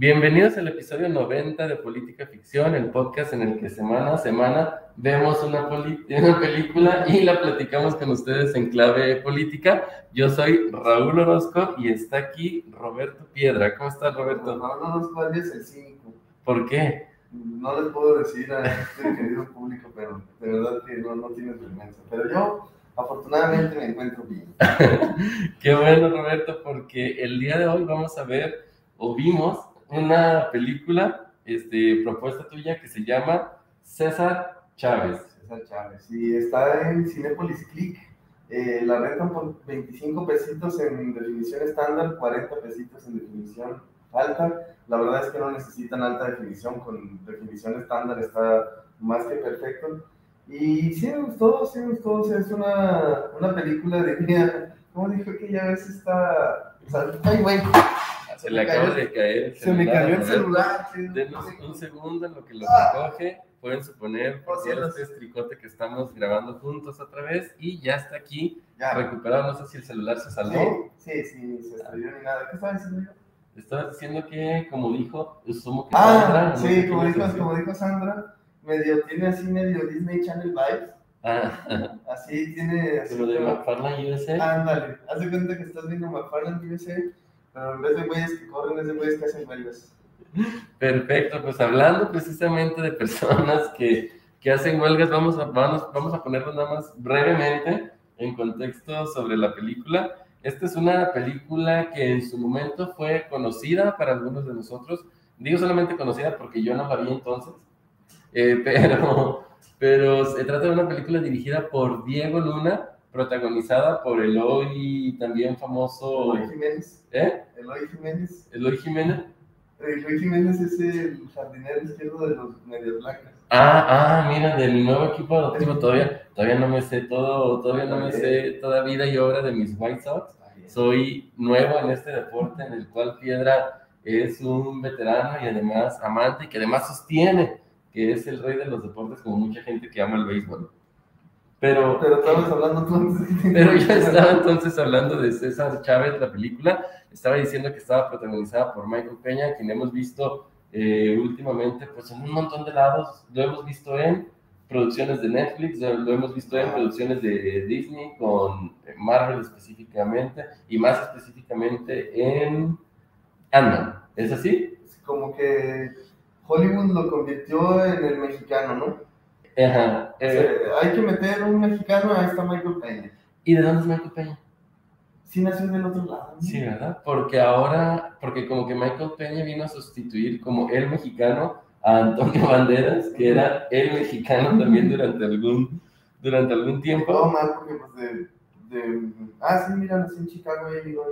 Bienvenidos al episodio 90 de Política Ficción, el podcast en el que semana a semana vemos una, película y la platicamos con ustedes en clave política. Yo soy Raúl Orozco y está aquí Roberto Piedra. ¿Cómo estás, Roberto? No, no nos cuadres el 5. ¿Por qué? No les puedo decir a este querido público, pero de verdad que no, no tienes vergüenza. Pero yo, afortunadamente, me encuentro bien. Qué bueno, Roberto, porque el día de hoy vamos a ver o vimos una película este, propuesta tuya que se llama César Chávez. César Chávez. Y está en Cinepolis Click. Eh, la rentan por 25 pesitos en definición estándar, 40 pesitos en definición alta. La verdad es que no necesitan alta definición, con definición estándar está más que perfecto. Y sí me gustó, sí me gustó. Es una, una película de. ¿Cómo dijo que ya ves esta? o sea, ay, güey. Se le acaba de caer Se me cayó el celular. sí. Denos un segundo en lo que lo Ah. recoge. Pueden suponer por Por este estricote que estamos grabando juntos otra vez y ya está aquí Ya. recuperado. No sé si el celular se salvó. Sí, sí, sí, se estrelló ni nada. ¿Qué estaba diciendo yo? Estabas diciendo que, como dijo, sumo que Ah, Sandra, no sé sí, como dijo, como dijo Sandra, medio, tiene así medio Disney Channel vibes. Ah, Así tiene. Así pero de McFarlane USA. Ándale, haz de cuenta que estás viendo McFarland USA, pero en vez de güeyes que corren, es de güeyes que hacen huelgas. Perfecto, pues hablando precisamente de personas que, que hacen huelgas, vamos a, vamos, vamos a ponerlo nada más brevemente en contexto sobre la película. Esta es una película que en su momento fue conocida para algunos de nosotros. Digo solamente conocida porque yo no la vi entonces, Eh, pero, pero se trata de una película dirigida por Diego Luna, protagonizada por el hoy también famoso... Eloy Jiménez. ¿Eh? Eloy Jiménez. Eloy Jiménez. Eloy Jiménez es el jardinero izquierdo de los medias blancas. Ah, ah, mira, del nuevo equipo adoptivo todavía, todavía no me sé todo, todavía no me sé toda vida y obra de mis White Sox. Soy nuevo en este deporte en el cual Piedra es un veterano y además amante y que además sostiene que es el rey de los deportes como mucha gente que ama el béisbol. Pero, Pero estabas hablando tú antes. pero yo estaba entonces hablando de César Chávez, la película. Estaba diciendo que estaba protagonizada por Michael Peña, quien hemos visto eh, últimamente pues en un montón de lados. Lo hemos visto en producciones de Netflix, lo hemos visto en producciones de Disney, con Marvel específicamente, y más específicamente en Ant-Man. ¿Es así? Como que Hollywood lo convirtió en el mexicano, ¿no? Ajá. Eh, hay que meter un mexicano, ahí está Michael Peña. ¿Y de dónde es Michael Peña? Sí nació del otro lado. ¿no? Sí, ¿verdad? Porque ahora, porque como que Michael Peña vino a sustituir como el mexicano a Antonio Banderas, que era el mexicano también durante algún, durante algún Todo tiempo. mal porque pues de, de... Ah, sí, mira, nací en Chicago y llegó.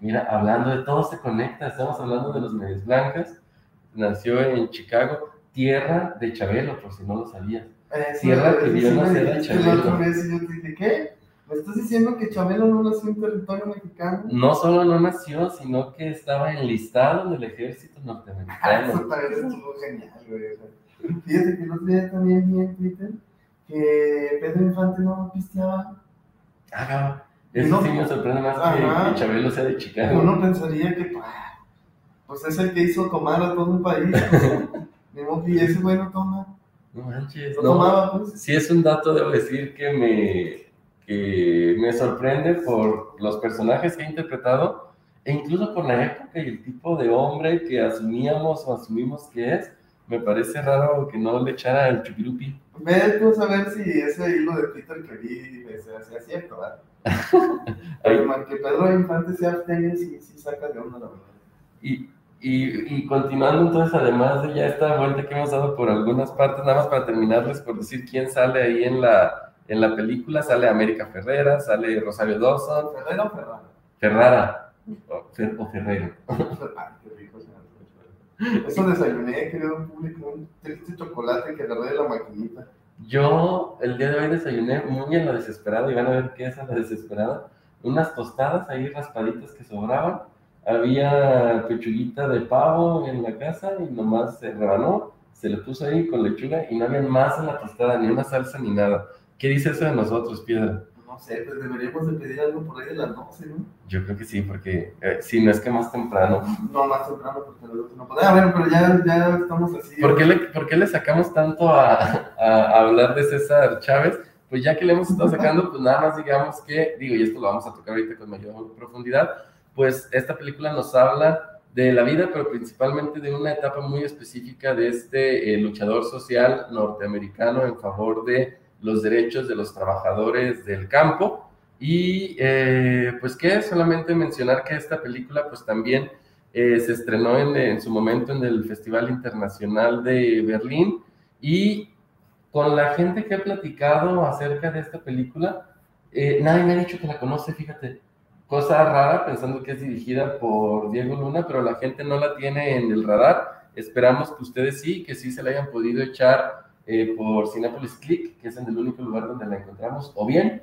Mira, hablando de todo se conecta, estamos hablando de los medias blancas, nació en Chicago, tierra de Chabelo, por si no lo sabías. Eh, Tierra que vio me nacer a Chabelo. vez y yo te dije, ¿qué? ¿Me estás diciendo que Chabelo no nació en territorio mexicano? No solo no nació, sino que estaba enlistado en el ejército Ah, norteamericano. eso también estuvo genial, güey. Fíjate que el otro día también vi en Twitter que Pedro Infante no pisteaba. Ah, cabrón. Eso No. sí me sorprende más que, Ajá. que Chabelo sea de Chicago. Uno pensaría que, ah, pues es el que hizo tomar a todo un país. pues, modo que ese güey no toma. No manches. No, No, tomaba, pues. sí es un dato, debo decir, que me, que me sorprende por los personajes que ha interpretado e incluso por la época y el tipo de hombre que asumíamos o asumimos que es. Me parece raro que no le echara el chupirupi. Ve tú a saber si ese hilo de Twitter que vi se hacía cierto, ¿verdad? Ay. Pero que Pedro Infante sea abstemio sí, sí saca de onda, la verdad. Y, y, y continuando entonces, además de ya esta vuelta que hemos dado por algunas partes, nada más para terminarles por decir quién sale ahí en la, en la película, sale América Ferrera, sale Rosario Dawson, ¿Ferrero o Ferrara? Ferrara o, Fer- o Ferrero. Eso desayuné, querido público, un triste chocolate que agarré de la maquinita. Yo el día de hoy desayuné muy en la desesperada y van a ver qué es a la desesperada. Unas tostadas ahí raspaditas que sobraban. Había pechuguita de pavo en la casa y nomás se rebanó, se le puso ahí con lechuga y no había más en la tostada, ni una salsa ni nada. ¿Qué dice eso de nosotros, Piedra? No sé, pues deberíamos de pedir algo por ahí de las 12, ¿no? Yo creo que sí, porque eh, si no es que más temprano. No, más temprano, porque no podemos. Ah, bueno, pero ya, ya estamos así. ¿Por qué, le, ¿Por qué le sacamos tanto a- a hablar de César Chávez? Pues ya que le hemos estado sacando, pues nada más digamos que, digo, y esto lo vamos a tocar ahorita con mayor profundidad, pues esta película nos habla de la vida, pero principalmente de una etapa muy específica de este eh, luchador social norteamericano en favor de los derechos de los trabajadores del campo. Y eh, pues que solamente mencionar que esta película pues también eh, se estrenó en, su momento en el Festival Internacional de Berlín y con la gente que he platicado acerca de esta película, nadie me ha dicho que la conoce, fíjate. Cosa rara, pensando que es dirigida por Diego Luna, pero la gente no la tiene en el radar. Esperamos que ustedes sí, que sí se la hayan podido echar eh, por Cinepolis Click, que es en el único lugar donde la encontramos, o bien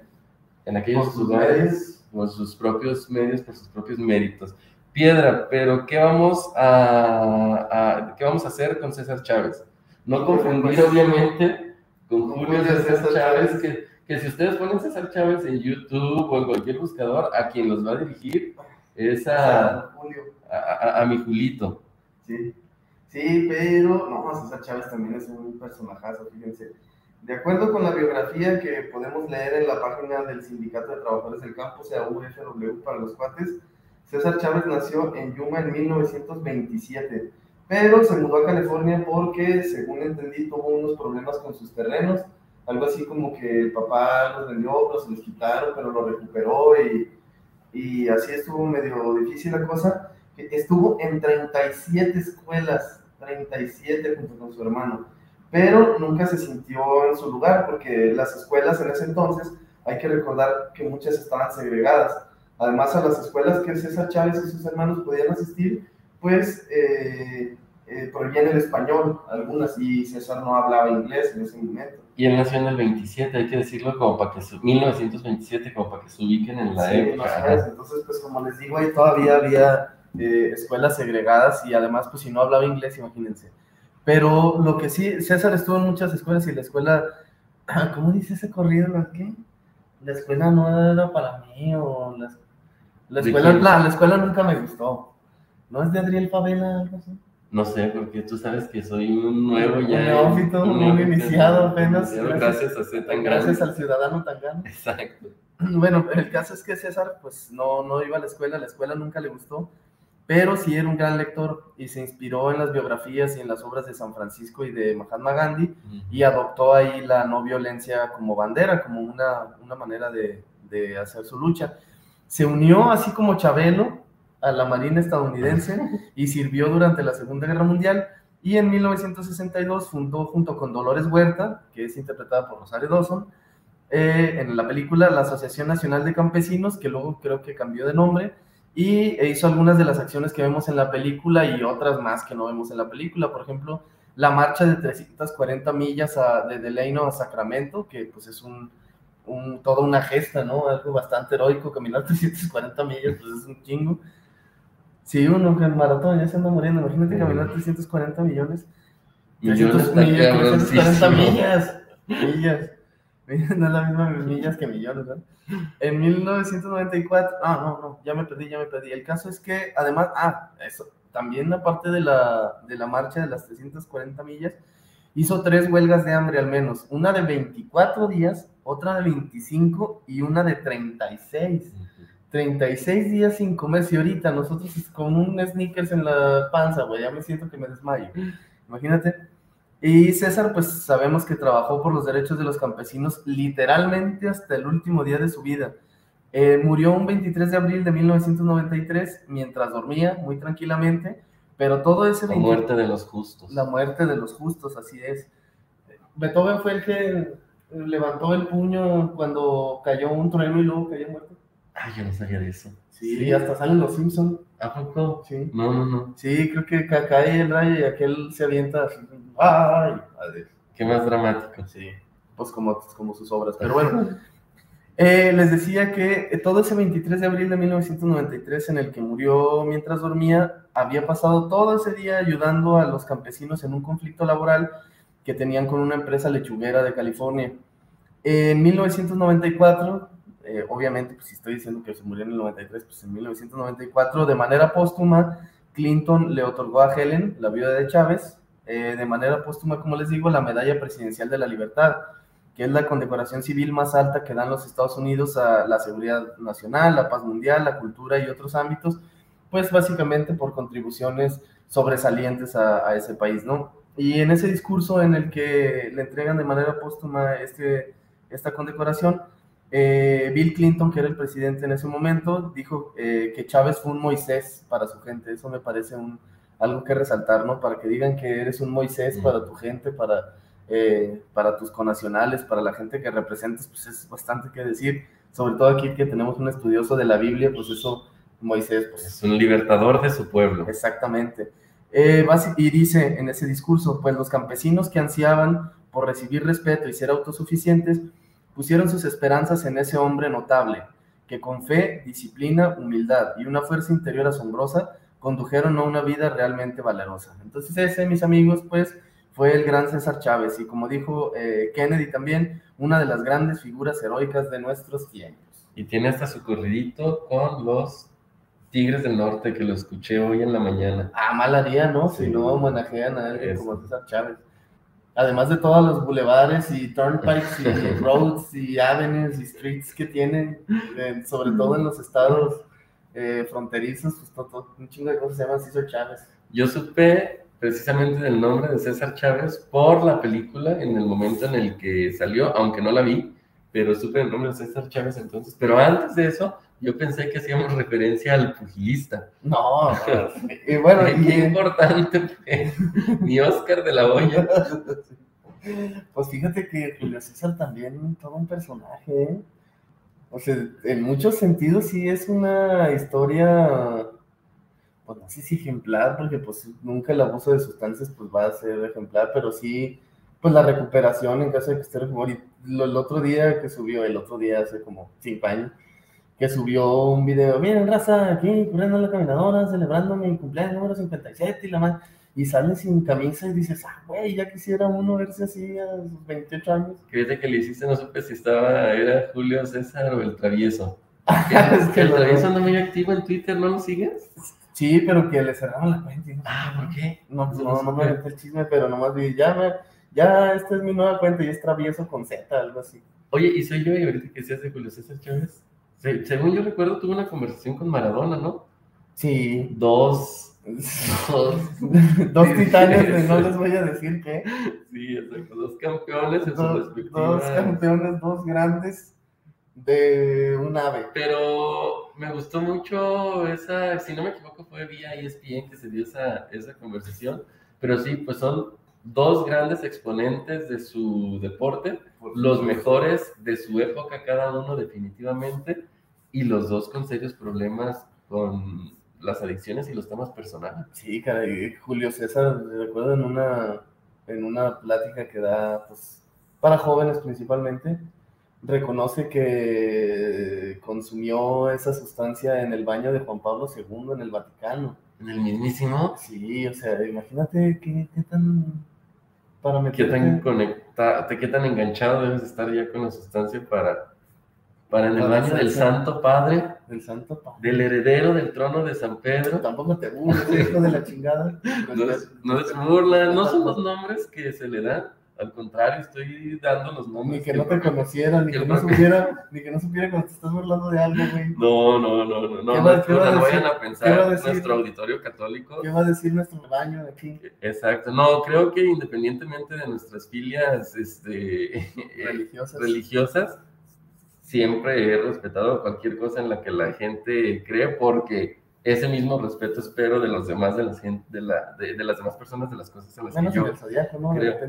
en aquellos Por lugares, por sus propios medios, por sus propios méritos. Piedra, pero ¿qué vamos a, a- ¿qué vamos a hacer con César Chávez? No confundir, obviamente, con Julio César Chávez. que, que si ustedes ponen César Chávez en YouTube o en cualquier buscador, a quien los va a dirigir es a, a, mi Julito. Sí. Sí, pero no, César Chávez también es un personajazo, fíjense. De acuerdo con la biografía que podemos leer en la página del Sindicato de Trabajadores del Campo, sea, UFW para los cuates, César Chávez nació en Yuma en 1927, pero se mudó a California porque, según entendí, tuvo unos problemas con sus terrenos, algo así como que el papá los vendió, se los quitaron, pero lo recuperó y, y así estuvo medio difícil la cosa. Estuvo en 37 escuelas, 37 junto con su hermano, pero nunca se sintió en su lugar porque las escuelas en ese entonces, hay que recordar que muchas estaban segregadas. Además, a las escuelas que César Chávez y sus hermanos podían asistir, pues eh, eh, prohibían el español, algunas, y César no hablaba inglés en ese momento. Y él nació en el 27, hay que decirlo como para que su, 1927, como para que se ubiquen en la Sí, época. Entonces, pues como les digo, ahí todavía había eh, escuelas segregadas y además, pues si no hablaba inglés, imagínense. Pero lo que sí, César estuvo en muchas escuelas y la escuela, ¿cómo dice ese corrido? ¿La qué? La escuela no era para mí o la, la ¿De escuela, la escuela nunca me gustó. ¿No es de Adriel Favela algo así? No sé, porque tú sabes que soy un nuevo Un ya. neófito, un iniciado apenas, iniciado gracias a ser tan Gracias grande. al ciudadano Tangana. Exacto. Bueno, el caso es que César pues no, no iba a la escuela, la escuela nunca le gustó, pero sí era un gran lector y se inspiró en las biografías y en las obras de San Francisco y de Mahatma Gandhi y adoptó ahí la no violencia como bandera, como una, una manera de, de hacer su lucha. Se unió así como Chabelo a la Marina estadounidense y sirvió durante la Segunda Guerra Mundial y en 1962 fundó junto con Dolores Huerta, que es interpretada por Rosario Dawson, eh, en la película la Asociación Nacional de Campesinos, que luego creo que cambió de nombre, y e hizo algunas de las acciones que vemos en la película y otras más que no vemos en la película. Por ejemplo, la marcha de 340 millas a- de Delano a Sacramento, que pues es un, un- toda una gesta, ¿no? Algo bastante heroico, caminar 340 millas, pues es un chingo. Sí, uno que el maratón ya se anda muriendo, imagínate caminar 340 millones. Millones 300 está millas, 340 cabroncísimo. millas. Millas. No es la misma millas que millones, ¿no? En 1994, ah, no, no, ya me perdí, ya me perdí. El caso es que, además, ah, eso, también aparte de la, de la marcha de las 340 millas, hizo tres huelgas de hambre al menos. Una de 24 días, otra de 25 y una de 36. 36 días sin comer. Si ahorita nosotros con un sneakers en la panza, güey, ya me siento que me desmayo. Imagínate. Y César, pues sabemos que trabajó por los derechos de los campesinos literalmente hasta el último día de su vida. Eh, murió un 23 de abril de 1993 mientras dormía muy tranquilamente, pero todo ese La 20 muerte de los justos. la muerte de los justos, así es. Beethoven fue el que levantó el puño cuando cayó un trueno y luego cayó muerto. Ay, yo no sabía de eso. Sí, hasta salen los Simpsons. ¿A poco? Sí. No, no, no. Sí, creo que ca- cae el rayo y aquel se avienta. ¡Ay! Adiós. Qué más dramático. Sí. pues como, como sus obras. Pero bueno, eh, les decía que eh, todo ese 23 de abril de 1993 en el que murió mientras dormía, había pasado todo ese día ayudando a los campesinos en un conflicto laboral que tenían con una empresa lechuguera de California. En 1994, eh, obviamente, pues si estoy diciendo que se murió en el 93, pues en 1994, de manera póstuma, Clinton le otorgó a Helen, la viuda de Chávez, de manera póstuma, como les digo, la Medalla Presidencial de la Libertad que es la condecoración civil más alta que dan los Estados Unidos a la seguridad nacional, la paz mundial, la cultura y otros ámbitos, pues básicamente por contribuciones sobresalientes a, ese país, ¿no? Y en ese discurso en el que le entregan de manera póstuma este, esta condecoración, eh, Bill Clinton, que era el presidente en ese momento, dijo eh, que Chávez fue un Moisés para su gente. Eso me parece un, algo que resaltar, ¿no? Para que digan que eres un Moisés para tu gente, para eh, para tus conacionales, para la gente que representes, pues es bastante que decir. Sobre todo aquí que tenemos un estudioso de la Biblia, pues eso, Moisés, pues... Es un libertador de su pueblo. Exactamente. Y dice en ese discurso, pues los campesinos que ansiaban por recibir respeto y ser autosuficientes, pusieron sus esperanzas en ese hombre notable, que con fe, disciplina, humildad y una fuerza interior asombrosa condujeron a una vida realmente valerosa. Entonces ese, mis amigos, pues fue el gran César Chávez y como dijo eh, Kennedy también, una de las grandes figuras heroicas de nuestros tiempos. Y tiene hasta su corridito con los Tigres del Norte que lo escuché hoy en la mañana. Ah, mal haría, ¿no? Si no homenajean a alguien como César Chávez. Además de todos los bulevares y turnpikes y roads y avenues y streets que tienen, sobre todo en los estados eh, fronterizos, pues todo, un chingo de cosas se llaman César Chávez. Yo supe precisamente del nombre de César Chávez por la película en el momento en el que salió, aunque no la vi, pero supe el nombre de César Chávez entonces. Pero antes de eso, yo pensé que hacíamos referencia al pugilista. No, y bueno, qué importante mi Oscar de la Hoya. Pues fíjate que Julio César también todo un personaje, ¿eh? O sea, en muchos sentidos sí es una historia pues no sé si ejemplar, porque pues nunca el abuso de sustancias pues va a ser ejemplar, pero sí, pues la recuperación en caso de que esté y el otro día que subió, el otro día hace como cinco años, que subió un video, miren raza, aquí corriendo la caminadora, celebrando mi cumpleaños número 57 y la más, y sale sin camisa y dices, ah, güey, ya quisiera uno verse así a sus 28 años. Que que le hiciste, no supe si estaba, era Julio César o el travieso. es que el travieso anda muy activo en Twitter, ¿no lo sigues? Sí, pero que le cerraron la cuenta. ah, ¿por qué? No, pues, no, no, me metí el chisme, pero nomás vi, ya, me, ya, esta es mi nueva cuenta y es travieso con Z, algo así. Oye, y soy yo, y ahorita que seas de Julio César Chávez, según yo recuerdo, tuve una conversación con Maradona, ¿no? Sí. Dos. Dos, dos titanes, no les voy a decir qué. Sí, exacto, dos campeones en dos, Dos campeones, dos grandes de un ave. Pero me gustó mucho esa, si no me equivoco, fue vía ESPN que se dio esa, esa conversación. Pero sí, pues son dos grandes exponentes de su deporte, los mejores de su época cada uno definitivamente, y los dos con serios problemas con las adicciones y los temas personales. Sí, caray, Julio César, recuerdo en una, en una plática que da pues, para jóvenes principalmente, reconoce que consumió esa sustancia en el baño de Juan Pablo II en el Vaticano. ¿En el mismísimo? Sí, o sea, imagínate qué, tan... Para ¿Qué tan, conectado, qué tan enganchado debes estar ya con la sustancia para, para en el baño del Santo Padre? Del Santo Padre. Del heredero del trono de San Pedro. Tampoco te burles, hijo de la chingada. No es, no es burla, no son los nombres que se le dan al contrario, estoy dando los nombres. Ni que, no te conociera, ni que, no supiera, ni que no supiera cuando te estás burlando de algo, güey. No, no, no, no, no. no, no, no vayan a pensar nuestro auditorio católico. ¿Qué va a decir nuestro baño de aquí? Exacto. No, creo que independientemente de nuestras filias este, religiosas. religiosas, siempre he respetado cualquier cosa en la que la gente cree porque ese mismo respeto espero de los demás, de, las, de, la, de, de las demás personas, de las cosas en las que yo ¿no? creo.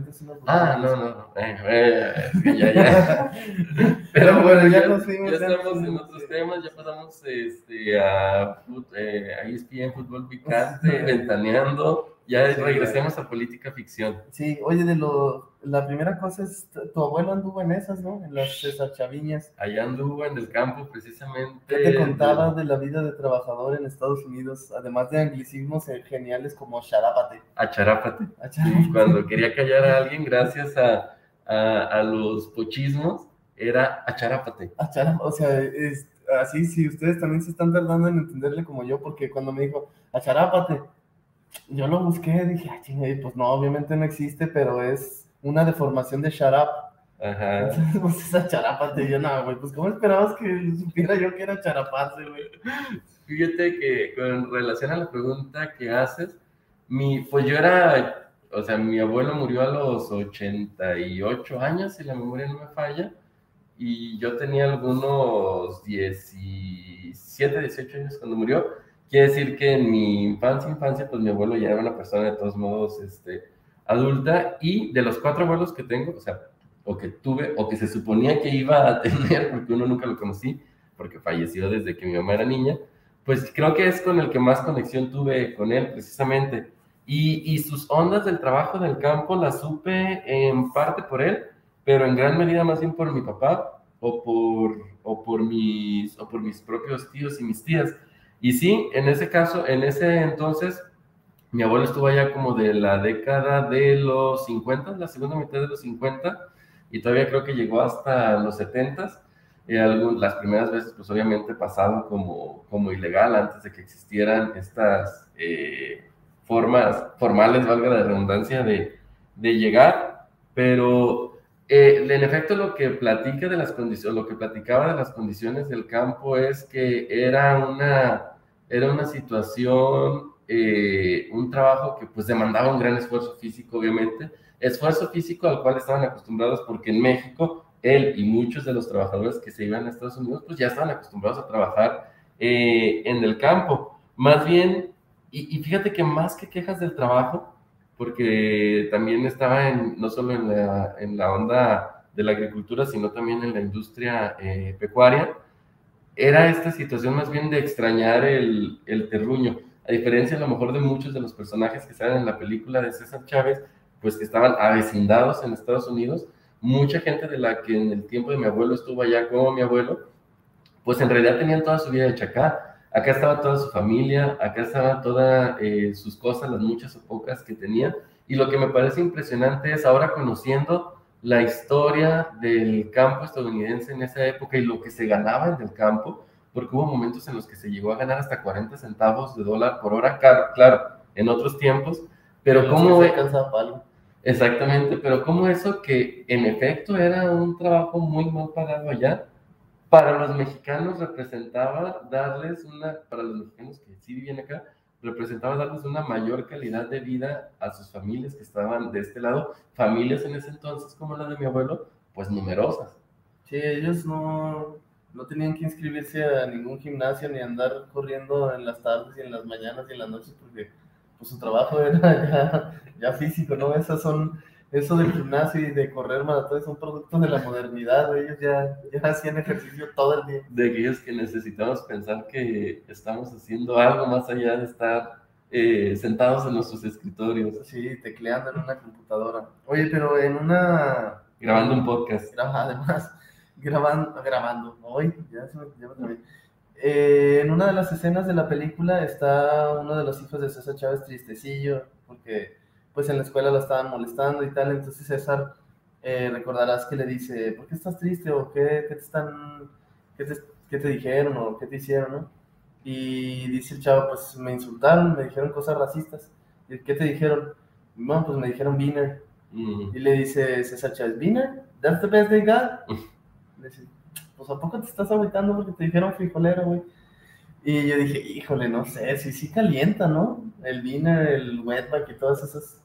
ah, no, no, no. Eh, eh, ya, ya. Pero bueno, ya, fuimos. Ya estamos en otros temas, ya pasamos este, a, eh, a ESPN Fútbol Picante, ventaneando. Ya Sí, regresemos a política ficción. Sí, oye, de lo, la primera cosa es, tu abuelo anduvo en esas, ¿no? En las César Chaviñas. Allá anduvo en el campo precisamente. ¿Qué te contaba de la vida de trabajador en Estados Unidos? Además de anglicismos eh, geniales como charápate. A Charápate. Ah, Sí, cuando quería callar a alguien gracias a, a, a los pochismos, era a Charápate. Ah, chara- O sea, es, así, si ustedes también se están tardando en entenderle como yo, porque cuando me dijo, acharápate, yo lo busqué, dije, ah, chinga, y pues no, obviamente no existe, pero es una deformación de charap. Ajá. Entonces, pues es acharápate, y yo, no, güey, pues ¿cómo esperabas que supiera yo que era charapate, güey? Fíjate que con relación a la pregunta que haces, mi, pues yo era, o sea, mi abuelo murió a los 88 años, si la memoria no me falla, y yo tenía algunos 17, 18 años cuando murió. Quiere decir que en mi infancia, infancia, pues mi abuelo ya era una persona de todos modos este, adulta, y de los cuatro abuelos que tengo, o sea, o que tuve, o que se suponía que iba a tener, porque uno nunca lo conocí, porque falleció desde que mi mamá era niña, pues creo que es con el que más conexión tuve con él, precisamente. Y, y sus ondas del trabajo del campo las supe en parte por él, pero en gran medida más bien por mi papá o por, o por, mis, o por mis propios tíos y mis tías. Y sí, en ese caso, en ese entonces, mi abuelo estuvo allá como de la década de los 50, la segunda mitad de los 50, y todavía creo que llegó hasta los 70. Eh, las primeras veces, pues obviamente pasado como, como ilegal antes de que existieran estas eh, formas formales, valga la redundancia, de, de llegar, pero eh, en efecto lo que platica de las condiciones, lo que platicaba de las condiciones del campo es que era una, era una situación, eh, un trabajo que pues demandaba un gran esfuerzo físico, obviamente, esfuerzo físico al cual estaban acostumbrados porque en México él y muchos de los trabajadores que se iban a Estados Unidos pues ya estaban acostumbrados a trabajar eh, en el campo. Más bien, y, fíjate que más que quejas del trabajo, porque también estaba en, no solo en la, en la onda de la agricultura, sino también en la industria eh, pecuaria, era esta situación más bien de extrañar el, el terruño, a diferencia a lo mejor de muchos de los personajes que salen en la película de César Chávez, pues que estaban avecindados en Estados Unidos, mucha gente de la que en el tiempo de mi abuelo estuvo allá como mi abuelo, pues en realidad tenían toda su vida hecha acá. Acá estaba toda su familia, acá estaban todas eh, sus cosas, las muchas o pocas que tenía. Y lo que me parece impresionante es ahora conociendo la historia del campo estadounidense en esa época y lo que se ganaba en el campo, porque hubo momentos en los que se llegó a ganar hasta 40 centavos de dólar por hora, claro, claro en otros tiempos, pero cómo... se alcanzaba para algo. Exactamente, pero como eso que en efecto era un trabajo muy mal pagado allá, para los mexicanos representaba darles una, para los mexicanos que sí vivían acá, representaba darles una mayor calidad de vida a sus familias que estaban de este lado, familias en ese entonces como la de mi abuelo, pues numerosas. Sí, ellos no, no tenían que inscribirse a ningún gimnasio ni andar corriendo en las tardes y en las mañanas y en las noches porque pues, su trabajo era ya, ya físico, ¿no? Esas son, eso del gimnasio y de correr maratones son productos de la modernidad, ellos ya, ya hacían ejercicio todo el día. De aquellos que necesitamos pensar que estamos haciendo algo más allá de estar eh, sentados en nuestros escritorios, Sí, tecleando en una computadora. Oye, pero en una... grabando un podcast. Además, grabando, grabando, hoy, ya se me, ya me. Eh, en una de las escenas de la película está uno de los hijos de César Chávez tristecillo, porque pues en la escuela lo estaban molestando y tal, entonces César, eh, recordarás que le dice, ¿por qué estás triste? ¿O qué, qué te están, qué te, qué te dijeron? ¿O qué te hicieron? ¿no? Y dice el chavo, pues me insultaron, me dijeron cosas racistas. ¿Y qué te dijeron? No, pues me dijeron Wiener. Mm. Y le dice César Chávez, ¿Wiener? ¿That's the best they got? Le dice, pues ¿a poco te estás agüitando porque te dijeron frijolero, güey? Y yo dije, híjole, no sé, sí, sí calienta, ¿no? El Wiener, el wetback y todas esas.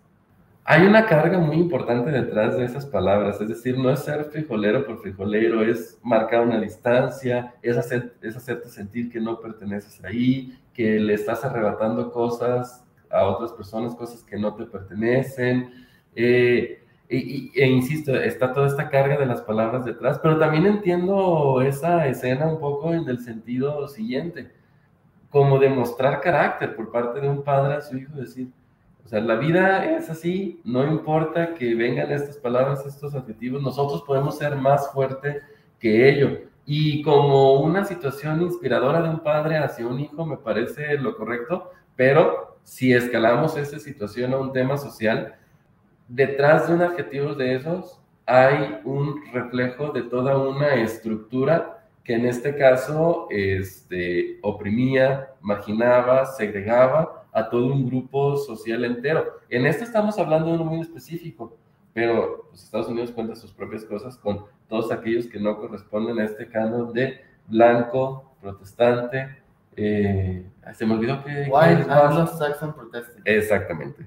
Hay una carga muy importante detrás de esas palabras, es decir, no es ser frijolero por frijolero, es marcar una distancia, es, hacer, es hacerte sentir que no perteneces ahí, que le estás arrebatando cosas a otras personas, cosas que no te pertenecen. Eh, y, y- e insisto, está toda esta carga de las palabras detrás, pero también entiendo esa escena un poco en el sentido siguiente, como demostrar carácter por parte de un padre a su hijo, decir, o sea, la vida es así, no importa que vengan estas palabras, estos adjetivos, nosotros podemos ser más fuerte que ello. Y como una situación inspiradora de un padre hacia un hijo me parece lo correcto, pero si escalamos esa situación a un tema social, detrás de un adjetivo de esos hay un reflejo de toda una estructura que en este caso este, oprimía, marginaba, segregaba a todo un grupo social entero. En esto estamos hablando de uno muy específico, pero los Estados Unidos cuenta sus propias cosas con todos aquellos que no corresponden a este canon de blanco, protestante. Eh, se me olvidó que... White Anglo-Saxon Protestant. Exactamente.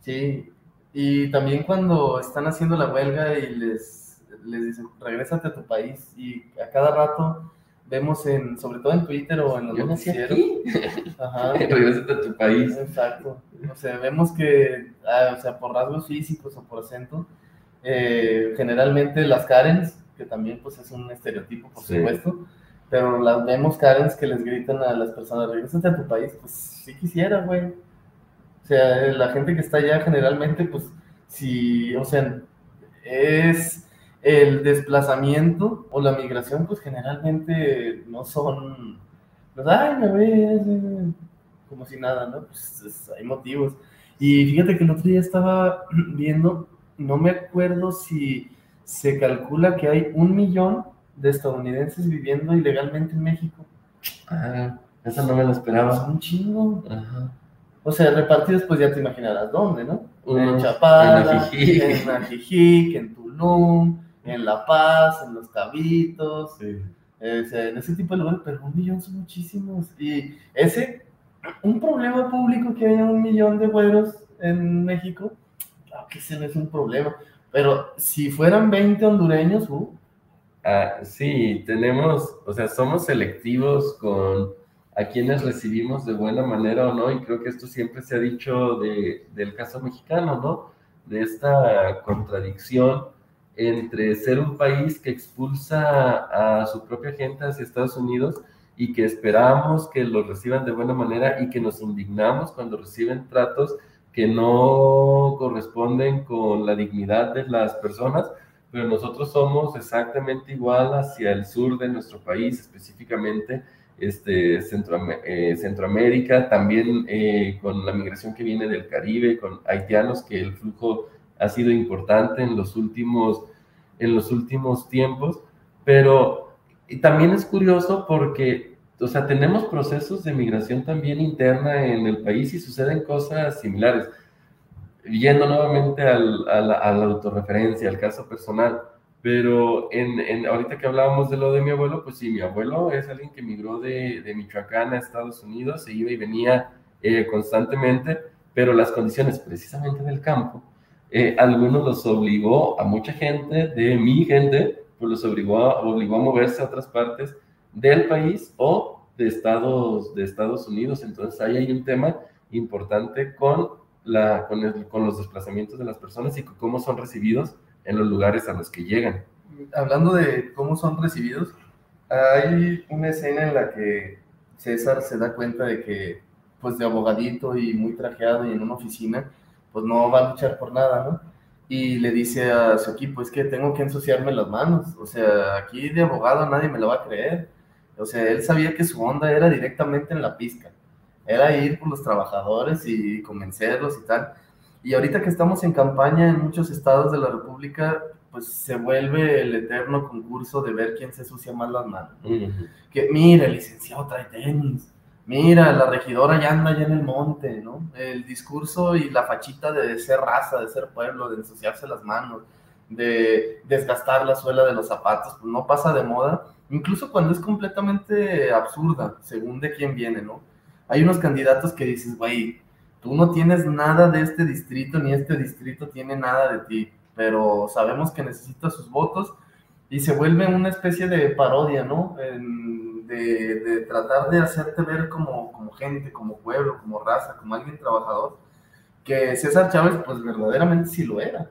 Sí, y también cuando están haciendo la huelga y les, les dicen, regrésate a tu país, y a cada rato vemos en, sobre todo en Twitter o en los noticieros. Ajá. regrésate a tu país. Exacto. O sea, vemos que, ah, o sea, por rasgos físicos o por acento, eh, generalmente las Karens, que también pues es un estereotipo, por supuesto, pero las vemos Karens que les gritan a las personas, regresate a tu país, pues sí quisiera, güey. O sea, la gente que está allá generalmente, pues, si, o sea, es el desplazamiento o la migración, pues generalmente no son, pues, ay, me ves, como si nada, ¿no? Pues hay motivos. Y fíjate que el otro día estaba viendo no me acuerdo si se calcula que hay un millón de estadounidenses viviendo ilegalmente en México. Ah, eso no me lo esperaba. Es un chingo. O sea, repartidos, pues ya te imaginarás dónde, ¿no? en Chapala, en Ajijic, en, Tulum, en La Paz, en Los Cabitos. Sí. en ese tipo de lugares, pero un millón son muchísimos. Y ese, un problema público que haya un millón de güeros en México, que ese no es un problema. Pero si fueran 20 hondureños, uh. Ah, sí, tenemos, o sea, somos selectivos con a quienes recibimos de buena manera o no, y creo que esto siempre se ha dicho de, del caso mexicano, ¿no? De esta contradicción entre ser un país que expulsa a su propia gente hacia Estados Unidos y que esperamos que los reciban de buena manera y que nos indignamos cuando reciben tratos que no corresponden con la dignidad de las personas, pero nosotros somos exactamente igual hacia el sur de nuestro país, específicamente este, eh, Centroamérica, también eh, con la migración que viene del Caribe, con haitianos, que el flujo ha sido importante en los últimos, en los últimos tiempos, pero también es curioso porque o sea, tenemos procesos de migración también interna en el país y suceden cosas similares. Yendo nuevamente al, a, la, a, la, autorreferencia, al caso personal, pero en, en, ahorita que hablábamos de lo de mi abuelo, pues sí, mi abuelo es alguien que migró de, de Michoacán a Estados Unidos, se iba y venía eh, constantemente, pero las condiciones precisamente del campo, eh, algunos los obligó a mucha gente, de mi gente, pues los obligó a, obligó a moverse a otras partes del país o de Estados, de Estados Unidos. Entonces ahí hay un tema importante con, la, con, con los desplazamientos de las personas y cómo son recibidos en los lugares a los que llegan. Hablando de cómo son recibidos, hay una escena en la que César se da cuenta de que, pues de abogadito y muy trajeado y en una oficina, pues no va a luchar por nada, ¿no? Y le dice a su equipo, es que tengo que ensuciarme las manos, o sea, aquí de abogado nadie me lo va a creer o sea, él sabía que su onda era directamente en la pizca. Era ir por los trabajadores y convencerlos y tal. Y ahorita que estamos en campaña en muchos estados de la República, pues se vuelve el eterno concurso de ver quién se sucia más las manos. Que mira, licenciado trae tenis. Mira, la regidora ya anda allá en el monte, ¿no? El discurso y la fachita de ser raza, de ser pueblo, de ensuciarse las manos, de desgastar la suela de los zapatos, pues no pasa de moda incluso cuando es completamente absurda, según de quién viene, ¿no? Hay unos candidatos que dices, güey, tú no tienes nada de este distrito, ni este distrito tiene nada de ti, pero sabemos que necesita sus votos y se vuelve una especie de parodia, ¿no? De, tratar de hacerte ver como, como gente, como pueblo, como raza, como alguien trabajador, que César Chávez pues verdaderamente sí lo era.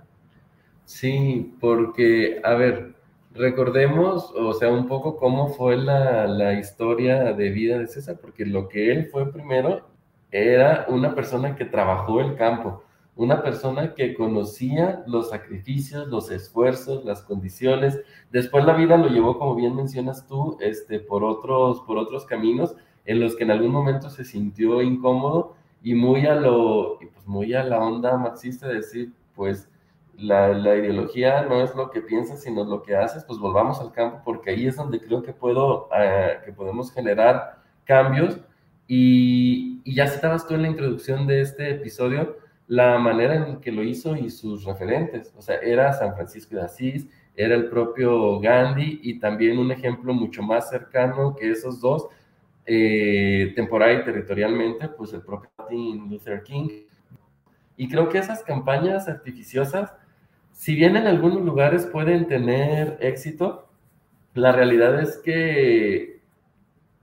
Sí, porque, a ver, recordemos, o sea, un poco cómo fue la, la, historia de vida de César, porque lo que él fue primero era una persona que trabajó el campo. Una persona que conocía los sacrificios, los esfuerzos, las condiciones. Después la vida lo llevó, como bien mencionas tú, este, por, otros, por otros caminos en los que en algún momento se sintió incómodo y muy a, lo, pues muy a la onda marxista de decir, pues la, la, ideología no es lo que piensas, sino lo que haces, pues volvamos al campo, porque ahí es donde creo que, puedo, eh, que podemos generar cambios. Y, y ya citabas tú en la introducción de este episodio, la manera en que lo hizo y sus referentes. O sea, era San Francisco de Asís, era el propio Gandhi y también un ejemplo mucho más cercano que esos dos, eh, temporal y territorialmente, pues el propio Martin Luther King. Y creo que esas campañas artificiosas, si bien en algunos lugares pueden tener éxito, la realidad es que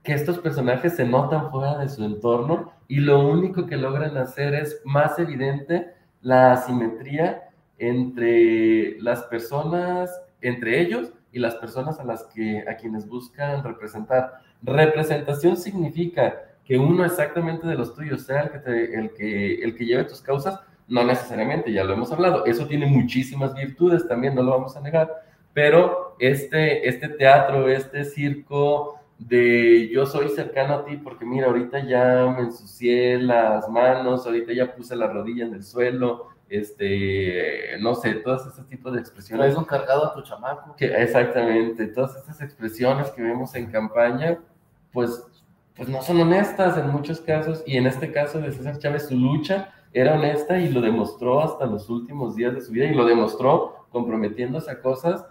que estos personajes se notan fuera de su entorno y lo único que logran hacer es más evidente la asimetría entre las personas, entre ellos y las personas a las que a quienes buscan representar. Representación significa que uno exactamente de los tuyos sea el que, el que, el que lleve tus causas, no necesariamente, ya lo hemos hablado. Eso tiene muchísimas virtudes también, no lo vamos a negar, pero este, este teatro, este circo, de yo soy cercano a ti porque mira, ahorita ya me ensucié las manos, ahorita ya puse la rodilla en el suelo, este, no sé, todos estos tipos de expresiones. Traes un cargado a tu chamaco. Que, exactamente, todas estas expresiones que vemos en campaña, pues, pues no son honestas en muchos casos, y en este caso de César Chávez, su lucha era honesta y lo demostró hasta los últimos días de su vida, y lo demostró comprometiéndose a cosas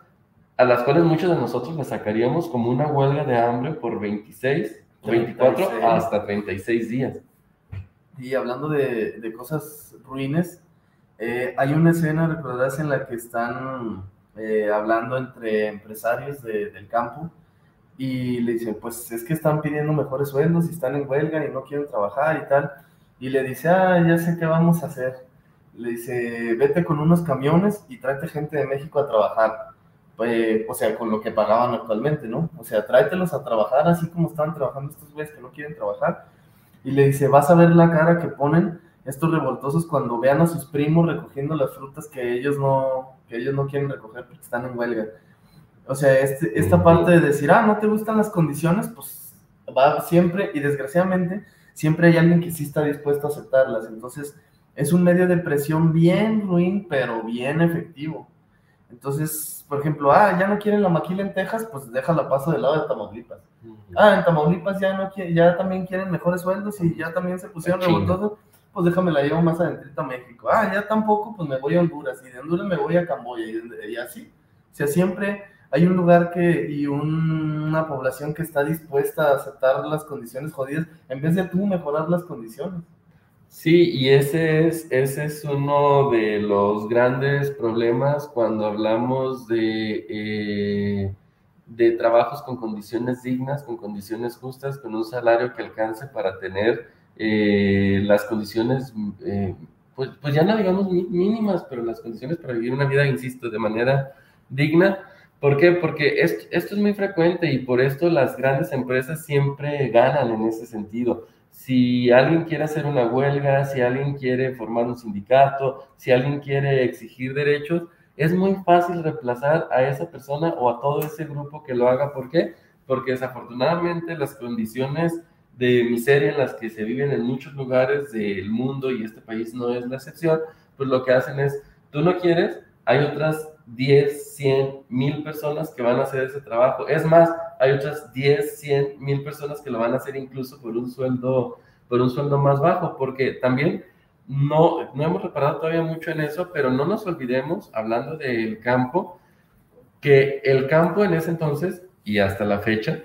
a las cuales muchos de nosotros le sacaríamos como una huelga de hambre por 26, 24 hasta 36 días. Y hablando de, de cosas ruines, eh, hay una escena, recordarás, en la que están eh, hablando entre empresarios del campo y le dicen, pues es que están pidiendo mejores sueldos y están en huelga y no quieren trabajar y tal. Y le dice, ah, ya sé qué vamos a hacer. Le dice, vete con unos camiones y tráete gente de México a trabajar eh, o sea, con lo que pagaban actualmente, ¿no? O sea, tráetelos a trabajar así como están trabajando estos güeyes que no quieren trabajar. Y le dice, vas a ver la cara que ponen estos revoltosos cuando vean a sus primos recogiendo las frutas que ellos no, que ellos no quieren recoger porque están en huelga. O sea, este, esta parte de decir, ah, no te gustan las condiciones, pues va siempre, y desgraciadamente, siempre hay alguien que sí está dispuesto a aceptarlas. Entonces, es un medio de presión bien ruin, pero bien efectivo. Entonces, por ejemplo, ah, ya no quieren la maquila en Texas, pues déjala paso del lado de Tamaulipas. Ah, en Tamaulipas ya no ya también quieren mejores sueldos y ya también se pusieron revoltosos, pues déjame la llevo más adentro a México. Ah, ya tampoco, pues me voy a Honduras y de Honduras me voy a Camboya y, así. O sea, siempre hay un lugar que y una población que está dispuesta a aceptar las condiciones jodidas en vez de tú mejorar las condiciones. Sí, y ese es, ese es uno de los grandes problemas cuando hablamos de, eh, de trabajos con condiciones dignas, con condiciones justas, con un salario que alcance para tener eh, las condiciones, eh, pues, pues ya no digamos mínimas, pero las condiciones para vivir una vida, insisto, de manera digna. ¿Por qué? Porque esto, esto es muy frecuente y por esto las grandes empresas siempre ganan en ese sentido si alguien quiere hacer una huelga, si alguien quiere formar un sindicato, si alguien quiere exigir derechos, es muy fácil reemplazar a esa persona o a todo ese grupo que lo haga. ¿Por qué? Porque desafortunadamente las condiciones de miseria en las que se viven en muchos lugares del mundo y este país no es la excepción, pues lo que hacen es, tú no quieres, hay otras 10, 100, mil personas que van a hacer ese trabajo. Es más, hay otras 10, 100, mil personas que lo van a hacer incluso por un sueldo, por un sueldo más bajo, porque también no, no hemos reparado todavía mucho en eso, pero no nos olvidemos, hablando del campo, que el campo en ese entonces y hasta la fecha,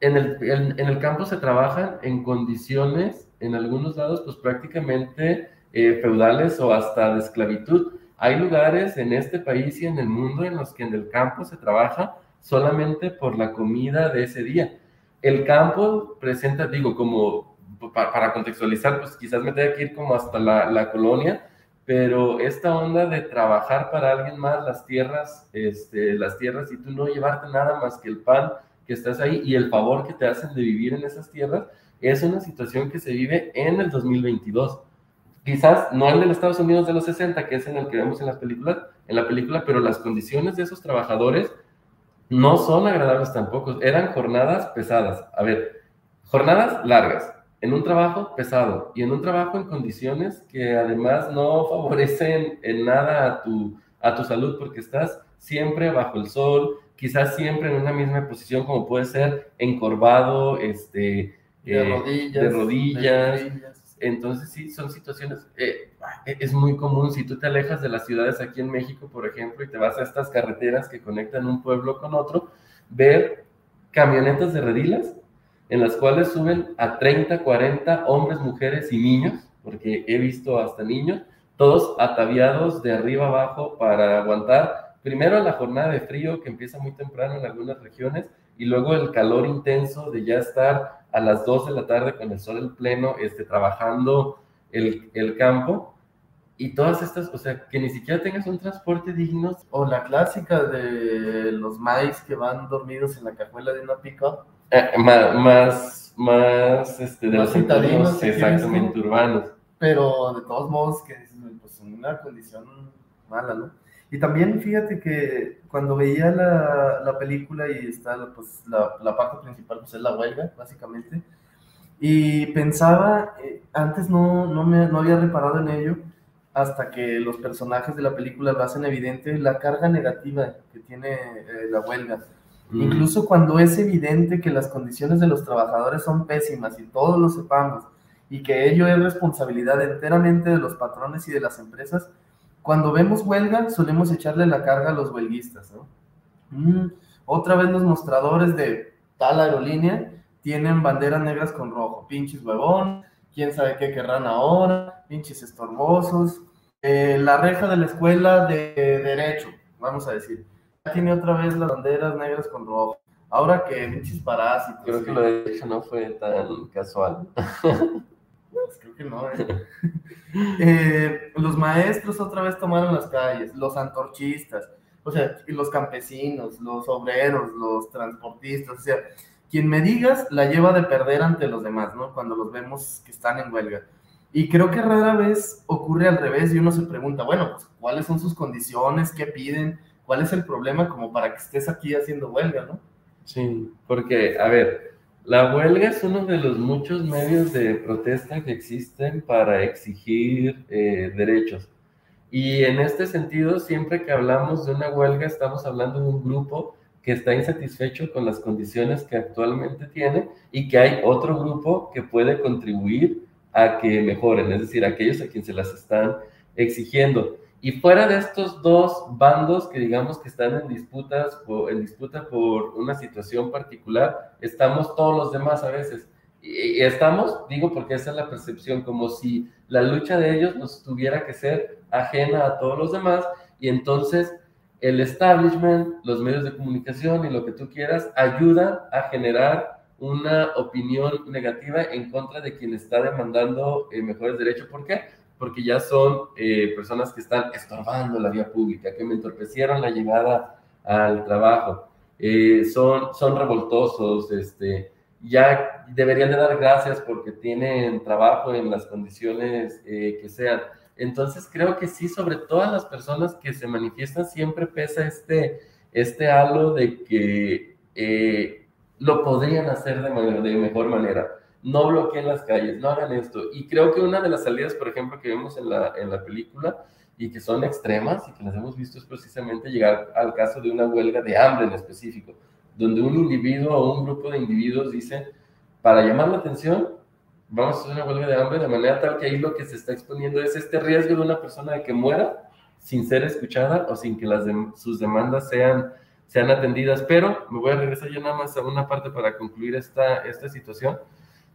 en el, en, el campo se trabajan en condiciones, en algunos lados, pues prácticamente eh, feudales o hasta de esclavitud hay lugares en este país y en el mundo en los que en el campo se trabaja solamente por la comida de ese día. El campo presenta, digo, como para, contextualizar, pues quizás me tenga que ir como hasta la, la, colonia, pero esta onda de trabajar para alguien más las tierras, este, las tierras y tú no llevarte nada más que el pan que estás ahí y el favor que te hacen de vivir en esas tierras, es una situación que se vive en el 2022 quizás no el de los Estados Unidos de los 60, que es en el que vemos en las películas, en la película, pero las condiciones de esos trabajadores no son agradables tampoco. Eran jornadas pesadas. A ver, jornadas largas, en un trabajo pesado y en un trabajo en condiciones que además no favorecen en nada a tu, a tu salud porque estás siempre bajo el sol, quizás siempre en una misma posición como puede ser encorvado, este, de, rodillas, de rodillas. Entonces sí, son situaciones, eh, es muy común si tú te alejas de las ciudades aquí en México, por ejemplo, y te vas a estas carreteras que conectan un pueblo con otro, ver camionetas de redilas en las cuales suben a 30, 40 hombres, mujeres y niños, porque he visto hasta niños, todos ataviados de arriba abajo para aguantar primero la jornada de frío que empieza muy temprano en algunas regiones y luego el calor intenso de ya estar a las 2 de la tarde con el sol en pleno, este, trabajando el, el campo y todas estas, o sea, que ni siquiera tengas un transporte digno. O la clásica de los maíz que van dormidos en la cajuela de una pica. Eh, más, más, este, de los entornos exactamente urbanos. Pero de todos modos, que pues una condición mala, ¿no? Y también fíjate que cuando veía la, la película y está pues, la, la, parte principal, pues es la huelga, básicamente, y pensaba, eh, antes no, no, me, no había reparado en ello, hasta que los personajes de la película lo hacen evidente, la carga negativa que tiene eh, la huelga. Mm. Incluso cuando es evidente que las condiciones de los trabajadores son pésimas y todos lo sepamos, y que ello es responsabilidad enteramente de los patrones y de las empresas, cuando vemos huelga solemos echarle la carga a los huelguistas. ¿no? Mm, otra vez los mostradores de tal aerolínea tienen banderas negras con rojo, pinches huevón, quién sabe qué querrán ahora, pinches estorbosos. Eh, la reja de la escuela de Derecho, vamos a decir, tiene otra vez las banderas negras con rojo. Ahora que pinches parásitos. Creo que lo de Derecho no fue tan casual. Pues creo que no. ¿eh? eh, los maestros otra vez tomaron las calles, los antorchistas, o sea, los campesinos, los obreros, los transportistas, o sea, quien me digas la lleva de perder ante los demás, ¿no? Cuando los vemos que están en huelga. Y creo que rara vez ocurre al revés y uno se pregunta, bueno, pues, ¿cuáles son sus condiciones? ¿Qué piden? ¿Cuál es el problema como para que estés aquí haciendo huelga, no? Sí, porque, a ver, la huelga es uno de los muchos medios de protesta que existen para exigir eh, derechos. Y en este sentido, siempre que hablamos de una huelga, estamos hablando de un grupo que está insatisfecho con las condiciones que actualmente tiene y que hay otro grupo que puede contribuir a que mejoren, es decir, aquellos a quienes se las están exigiendo. Y fuera de estos dos bandos que digamos que están en disputas en disputa por una situación particular, estamos todos los demás a veces. Y, y estamos, digo porque esa es la percepción, como si la lucha de ellos nos tuviera que ser ajena a todos los demás y entonces el establishment, los medios de comunicación y lo que tú quieras ayudan a generar una opinión negativa en contra de quien está demandando eh, mejores derechos. ¿Por qué? Porque ya son eh, personas que están estorbando la vía pública, que me entorpecieron la llegada al trabajo, eh, son, son revoltosos, este, ya deberían de dar gracias porque tienen trabajo en las condiciones que sean entonces creo que sí, sobre todas las personas que se manifiestan, siempre pesa este, este halo de que eh, lo podrían hacer de, de mejor manera. No bloqueen las calles, no hagan esto. Y creo que una de las salidas, por ejemplo, que vemos en la, en la película y que son extremas y que las hemos visto es precisamente llegar al caso de una huelga de hambre en específico, donde un individuo o un grupo de individuos dice, para llamar la atención, vamos a hacer una huelga de hambre de manera tal que ahí lo que se está exponiendo es este riesgo de una persona de que muera sin ser escuchada o sin que las sus demandas sean, sean atendidas. Pero me voy a regresar ya nada más a una parte para concluir esta, esta situación.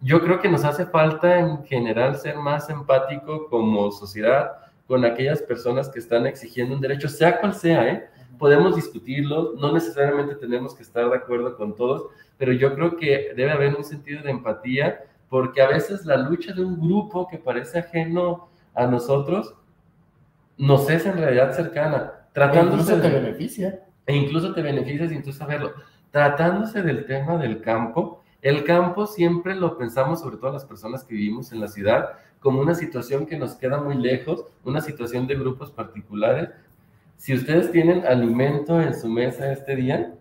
Yo creo que nos hace falta en general ser más empático como sociedad con aquellas personas que están exigiendo un derecho, sea cual sea, ¿eh? Podemos discutirlo, no necesariamente tenemos que estar de acuerdo con todos, pero yo creo que debe haber un sentido de empatía porque a veces la lucha de un grupo que parece ajeno a nosotros nos es en realidad cercana. Tratándose e incluso te beneficia. E incluso te beneficia sin tú saberlo. Tratándose del tema del campo, el campo siempre lo pensamos, sobre todo las personas que vivimos en la ciudad, como una situación que nos queda muy lejos, una situación de grupos particulares. Si ustedes tienen alimento en su mesa este día,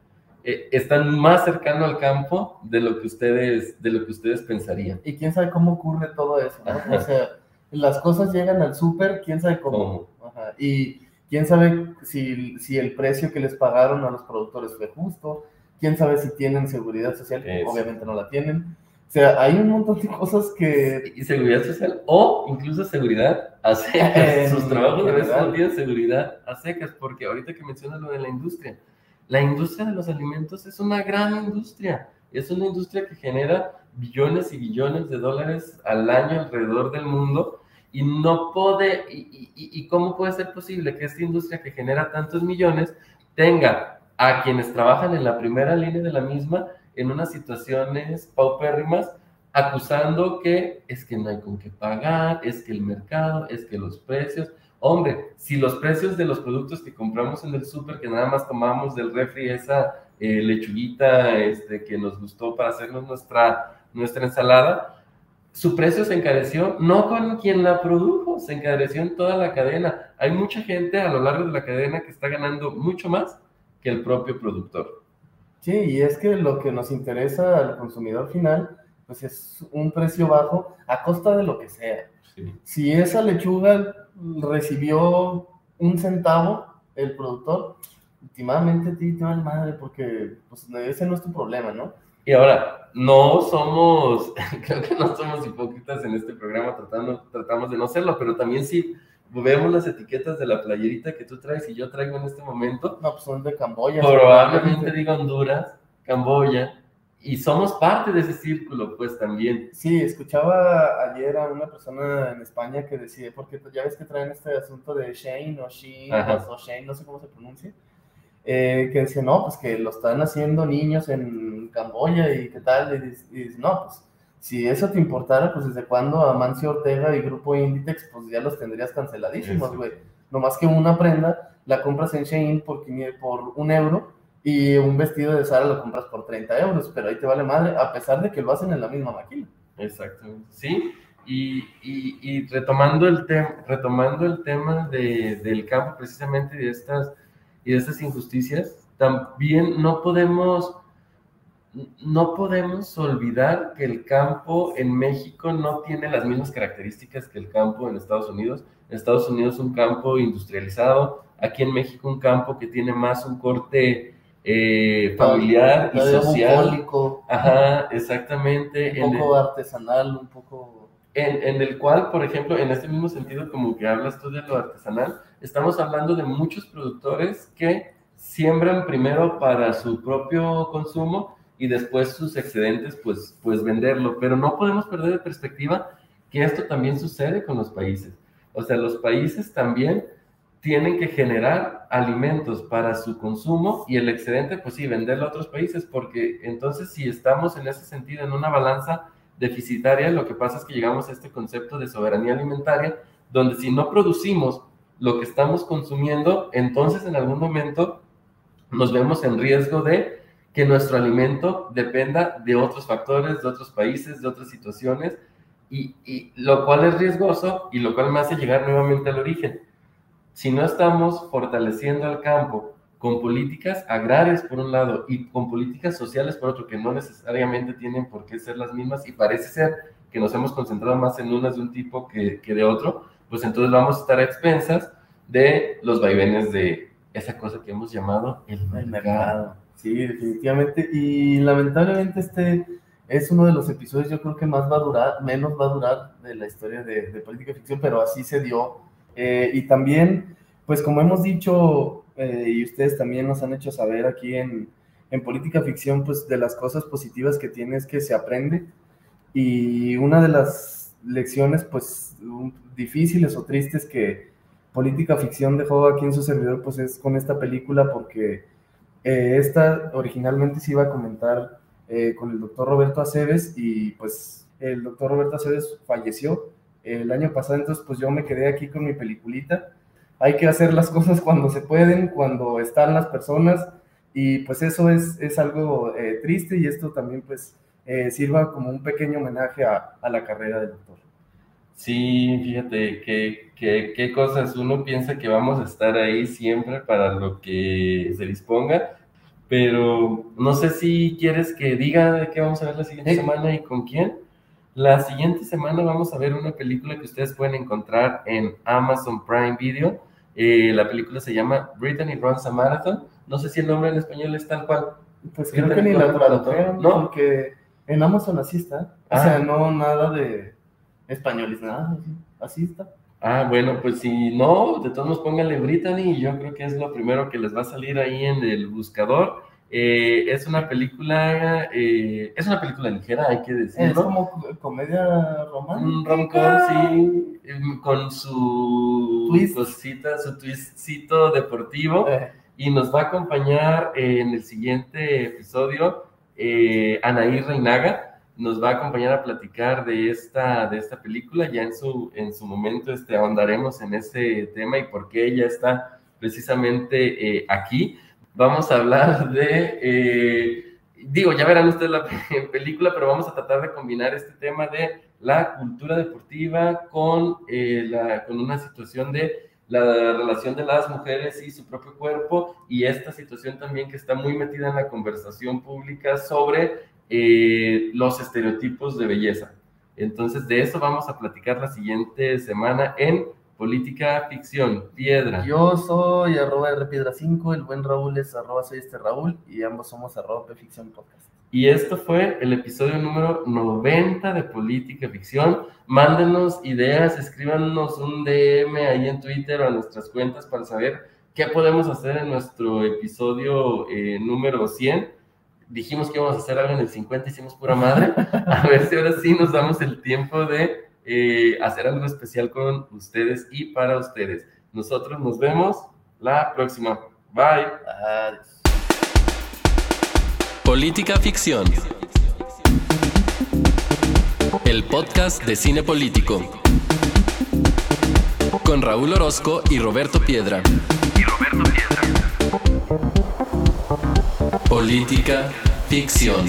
eh, están más cercano al campo de lo que ustedes de lo que ustedes pensarían. Y quién sabe cómo ocurre todo eso, ¿no? O sea, las cosas llegan al súper, quién sabe cómo. Ajá. Y quién sabe si, si el precio que les pagaron a los productores fue justo, quién sabe si tienen seguridad social, obviamente no la tienen. O sea, hay un montón de cosas que... Y seguridad social o incluso seguridad a secas. Sus trabajos de día seguridad a secas, porque ahorita que mencionas lo de la industria, la industria de los alimentos es una gran industria. Es una industria que genera billones y billones de dólares al año alrededor del mundo y no puede, y, y, y, cómo puede ser posible que esta industria que genera tantos millones tenga a quienes trabajan en la primera línea de la misma en unas situaciones paupérrimas, acusando que es que no hay con qué pagar, es que el mercado, es que los precios. Hombre, si los precios de los productos que compramos en el súper, que nada más tomamos del refri esa eh, lechuguita este, que nos gustó para hacernos nuestra, nuestra ensalada, su precio se encareció no con quien la produjo, se encareció en toda la cadena. Hay mucha gente a lo largo de la cadena que está ganando mucho más que el propio productor. Sí, y es que lo que nos interesa al consumidor final, pues es un precio bajo a costa de lo que sea. Si esa lechuga recibió un centavo el productor, últimamente a ti te va madre porque pues, ese no es tu problema, ¿no? Y ahora, no somos, creo que no somos hipócritas en este programa, tratando, tratamos de no serlo, pero también sí vemos las etiquetas de la playerita que tú traes y yo traigo en este momento. No, pues son de Camboya. Probablemente digo Honduras, Camboya, y somos parte de ese círculo, pues también. Sí, escuchaba ayer a una persona en España que decía, porque ya ves que traen este asunto de Shane o Sheen o Shane, no sé cómo se pronuncia, eh, que decía, no, pues que lo están haciendo niños en Camboya y qué tal, y, y dice, no, pues si eso te importara, pues desde cuando Amancio Ortega y Grupo Inditex, pues ya los tendrías canceladísimos, güey. No más que una prenda la compras en Shein por, por un euro y un vestido de Sara lo compras por 30 euros, pero ahí te vale madre, a pesar de que lo hacen en la misma máquina. Exactamente, sí. Y, y, y retomando, el retomando el tema de, del campo precisamente de estas, y de estas injusticias, también no podemos no podemos olvidar que el campo en México no tiene las mismas características que el campo en Estados Unidos. En Estados Unidos un campo industrializado, aquí en México un campo que tiene más un corte eh, familiar y social. Ajá, exactamente. Un poco artesanal, un poco... En, en, el cual, por ejemplo, en este mismo sentido, como que hablas tú de lo artesanal, estamos hablando de muchos productores que siembran primero para su propio consumo y después sus excedentes, pues, pues venderlo. Pero no podemos perder de perspectiva que esto también sucede con los países. O sea, los países también tienen que generar alimentos para su consumo y el excedente, pues sí, venderlo a otros países, porque entonces si estamos en ese sentido en una balanza deficitaria, lo que pasa es que llegamos a este concepto de soberanía alimentaria, donde si no producimos lo que estamos consumiendo, entonces en algún momento nos vemos en riesgo de que nuestro alimento dependa de otros factores, de otros países, de otras situaciones, y, y, lo cual es riesgoso y lo cual me hace llegar nuevamente al origen. Si no estamos fortaleciendo el campo con políticas agrarias por un lado y con políticas sociales por otro, que no necesariamente tienen por qué ser las mismas y parece ser que nos hemos concentrado más en unas de un tipo que, que de otro, pues entonces vamos a estar a expensas de los vaivenes de esa cosa que hemos llamado el mercado. Sí, definitivamente. Y lamentablemente este es uno de los episodios, yo creo que más va a durar, menos va a durar de la historia de, política ficción, pero así se dio. Eh, y también, pues como hemos dicho, eh, y ustedes también nos han hecho saber aquí en, en política ficción, pues de las cosas positivas que tiene es que se aprende. Y una de las lecciones, pues difíciles o tristes que política ficción dejó aquí en su servidor, pues es con esta película, porque eh, esta originalmente se iba a comentar eh, con el doctor Roberto Aceves y pues el doctor Roberto Aceves falleció el año pasado, entonces pues yo me quedé aquí con mi peliculita. Hay que hacer las cosas cuando se pueden, cuando están las personas y pues eso es, es algo eh, triste y esto también pues sirva como un pequeño homenaje a, a la carrera del doctor. Sí, fíjate qué, qué, qué cosas uno piensa que vamos a estar ahí siempre para lo que se disponga, pero no sé si quieres que diga de qué vamos a ver la siguiente Sí. semana y con quién. La siguiente semana vamos a ver una película que ustedes pueden encontrar en Amazon Prime Video. Eh, la película se llama Brittany Runs a Marathon. No sé si el nombre en español es tal cual. Pues ¿Qué creo que ni la tradujeron, ¿No? porque en Amazon así está. O Ah. sea, no nada de españoles, nada, así, está. Ah, bueno, pues si no, de todos modos pónganle Brittany y yo creo que es lo primero que les va a salir ahí en el buscador. Eh, es una película, eh, es una película ligera, hay que Es decirlo. como co- comedia romántica. Un rom-com, sí, em, con su Twist. cosita, su twistcito deportivo. Eh, Y nos va a acompañar eh, en el siguiente episodio Anaí Reinaga. Nos va a acompañar a platicar de esta, de esta película. Ya en su, en su momento este, ahondaremos en ese tema y por qué ella está precisamente eh, aquí. Vamos a hablar de, eh, digo, ya verán ustedes la película, pero vamos a tratar de combinar este tema de la cultura deportiva con, eh, la, con una situación de la relación de las mujeres y su propio cuerpo y esta situación también que está muy metida en la conversación pública sobre eh, los estereotipos de belleza. Entonces de eso vamos a platicar la siguiente semana en Política Ficción, Piedra. Yo soy arroba rpiedra5, el buen Raúl es arroba soy este Raúl y ambos somos arroba Ficción Podcast. Y esto fue el episodio número 90 de Política Ficción. Mándenos ideas, escríbanos un DM ahí en Twitter o a nuestras cuentas para saber qué podemos hacer en nuestro episodio eh, número 100. Dijimos que íbamos a hacer algo en el 50, hicimos pura madre. A ver si ahora sí nos damos el tiempo de eh, hacer algo especial con ustedes y para ustedes. Nosotros nos vemos la próxima. Bye. Adiós. Política Ficción. El podcast de cine político. Con Raúl Orozco y Roberto Piedra. Política Ficción.